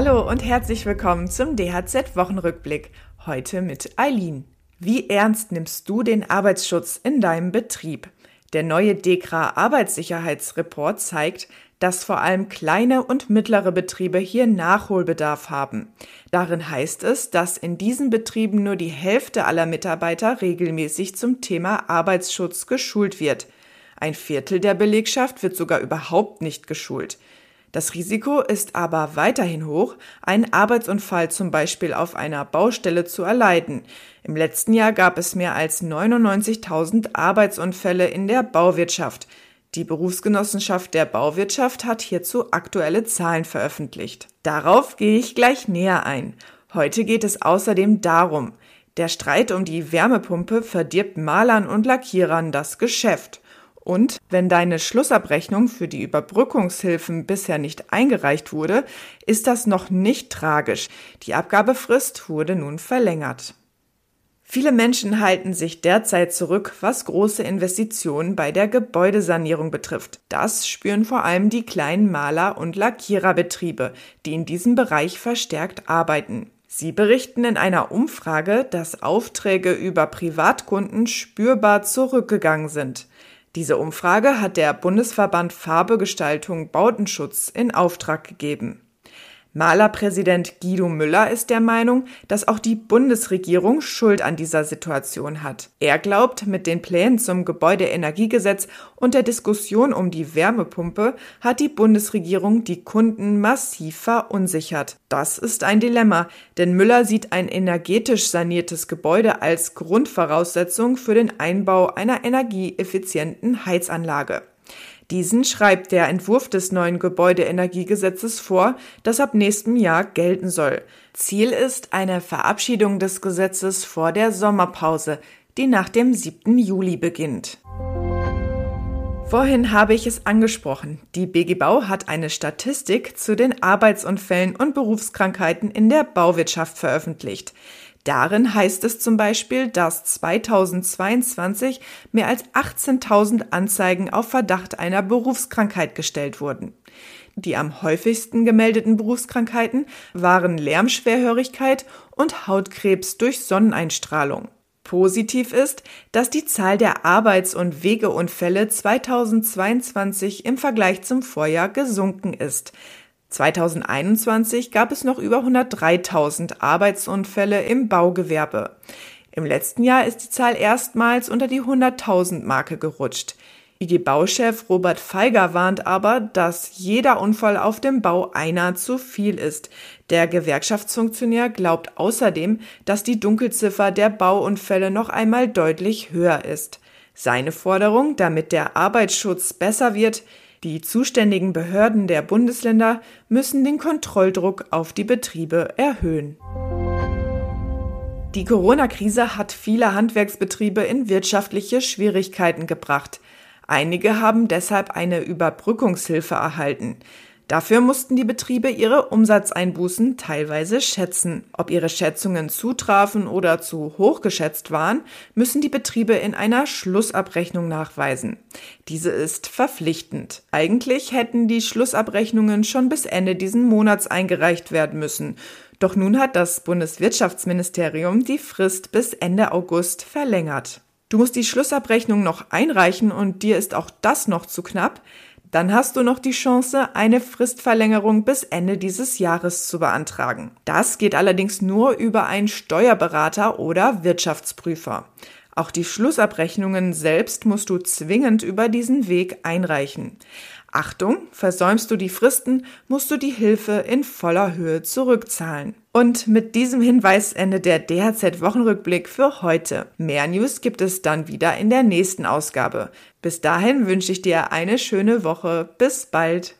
Hallo und herzlich willkommen zum DHZ-Wochenrückblick. Heute mit Eileen. Wie ernst nimmst du den Arbeitsschutz in deinem Betrieb? Der neue DEKRA Arbeitssicherheitsreport zeigt, dass vor allem kleine und mittlere Betriebe hier Nachholbedarf haben. Darin heißt es, dass in diesen Betrieben nur die Hälfte aller Mitarbeiter regelmäßig zum Thema Arbeitsschutz geschult wird. Ein Viertel der Belegschaft wird sogar überhaupt nicht geschult. Das Risiko ist aber weiterhin hoch, einen Arbeitsunfall zum Beispiel auf einer Baustelle zu erleiden. Im letzten Jahr gab es mehr als 99.000 Arbeitsunfälle in der Bauwirtschaft. Die Berufsgenossenschaft der Bauwirtschaft hat hierzu aktuelle Zahlen veröffentlicht. Darauf gehe ich gleich näher ein. Heute geht es außerdem darum, der Streit um die Wärmepumpe verdirbt Malern und Lackierern das Geschäft. Und wenn deine Schlussabrechnung für die Überbrückungshilfen bisher nicht eingereicht wurde, ist das noch nicht tragisch. Die Abgabefrist wurde nun verlängert. Viele Menschen halten sich derzeit zurück, was große Investitionen bei der Gebäudesanierung betrifft. Das spüren vor allem die kleinen Maler- und Lackiererbetriebe, die in diesem Bereich verstärkt arbeiten. Sie berichten in einer Umfrage, dass Aufträge über Privatkunden spürbar zurückgegangen sind. Diese Umfrage hat der Bundesverband Farbegestaltung Bautenschutz in Auftrag gegeben. Malerpräsident Guido Müller ist der Meinung, dass auch die Bundesregierung Schuld an dieser Situation hat. Er glaubt, mit den Plänen zum Gebäudeenergiegesetz und der Diskussion um die Wärmepumpe hat die Bundesregierung die Kunden massiv verunsichert. Das ist ein Dilemma, denn Müller sieht ein energetisch saniertes Gebäude als Grundvoraussetzung für den Einbau einer energieeffizienten Heizanlage. Diesen schreibt der Entwurf des neuen Gebäudeenergiegesetzes vor, das ab nächstem Jahr gelten soll. Ziel ist eine Verabschiedung des Gesetzes vor der Sommerpause, die nach dem 7. Juli beginnt. Vorhin habe ich es angesprochen. Die BG Bau hat eine Statistik zu den Arbeitsunfällen und Berufskrankheiten in der Bauwirtschaft veröffentlicht. Darin heißt es zum Beispiel, dass 2022 mehr als 18.000 Anzeigen auf Verdacht einer Berufskrankheit gestellt wurden. Die am häufigsten gemeldeten Berufskrankheiten waren Lärmschwerhörigkeit und Hautkrebs durch Sonneneinstrahlung. Positiv ist, dass die Zahl der Arbeits- und Wegeunfälle 2022 im Vergleich zum Vorjahr gesunken ist. 2021 gab es noch über 103.000 Arbeitsunfälle im Baugewerbe. Im letzten Jahr ist die Zahl erstmals unter die 100.000 Marke gerutscht. IG-Bauchef Robert Feiger warnt aber, dass jeder Unfall auf dem Bau einer zu viel ist. Der Gewerkschaftsfunktionär glaubt außerdem, dass die Dunkelziffer der Bauunfälle noch einmal deutlich höher ist. Seine Forderung, damit der Arbeitsschutz besser wird, die zuständigen Behörden der Bundesländer müssen den Kontrolldruck auf die Betriebe erhöhen. Die Corona-Krise hat viele Handwerksbetriebe in wirtschaftliche Schwierigkeiten gebracht. Einige haben deshalb eine Überbrückungshilfe erhalten. Dafür mussten die Betriebe ihre Umsatzeinbußen teilweise schätzen. Ob ihre Schätzungen zutrafen oder zu hoch geschätzt waren, müssen die Betriebe in einer Schlussabrechnung nachweisen. Diese ist verpflichtend. Eigentlich hätten die Schlussabrechnungen schon bis Ende diesen Monats eingereicht werden müssen. Doch nun hat das Bundeswirtschaftsministerium die Frist bis Ende August verlängert. Du musst die Schlussabrechnung noch einreichen und dir ist auch das noch zu knapp, dann hast du noch die Chance, eine Fristverlängerung bis Ende dieses Jahres zu beantragen. Das geht allerdings nur über einen Steuerberater oder Wirtschaftsprüfer. Auch die Schlussabrechnungen selbst musst du zwingend über diesen Weg einreichen. Achtung, versäumst du die Fristen, musst du die Hilfe in voller Höhe zurückzahlen. Und mit diesem Hinweis endet der DHZ-Wochenrückblick für heute. Mehr News gibt es dann wieder in der nächsten Ausgabe. Bis dahin wünsche ich dir eine schöne Woche. Bis bald.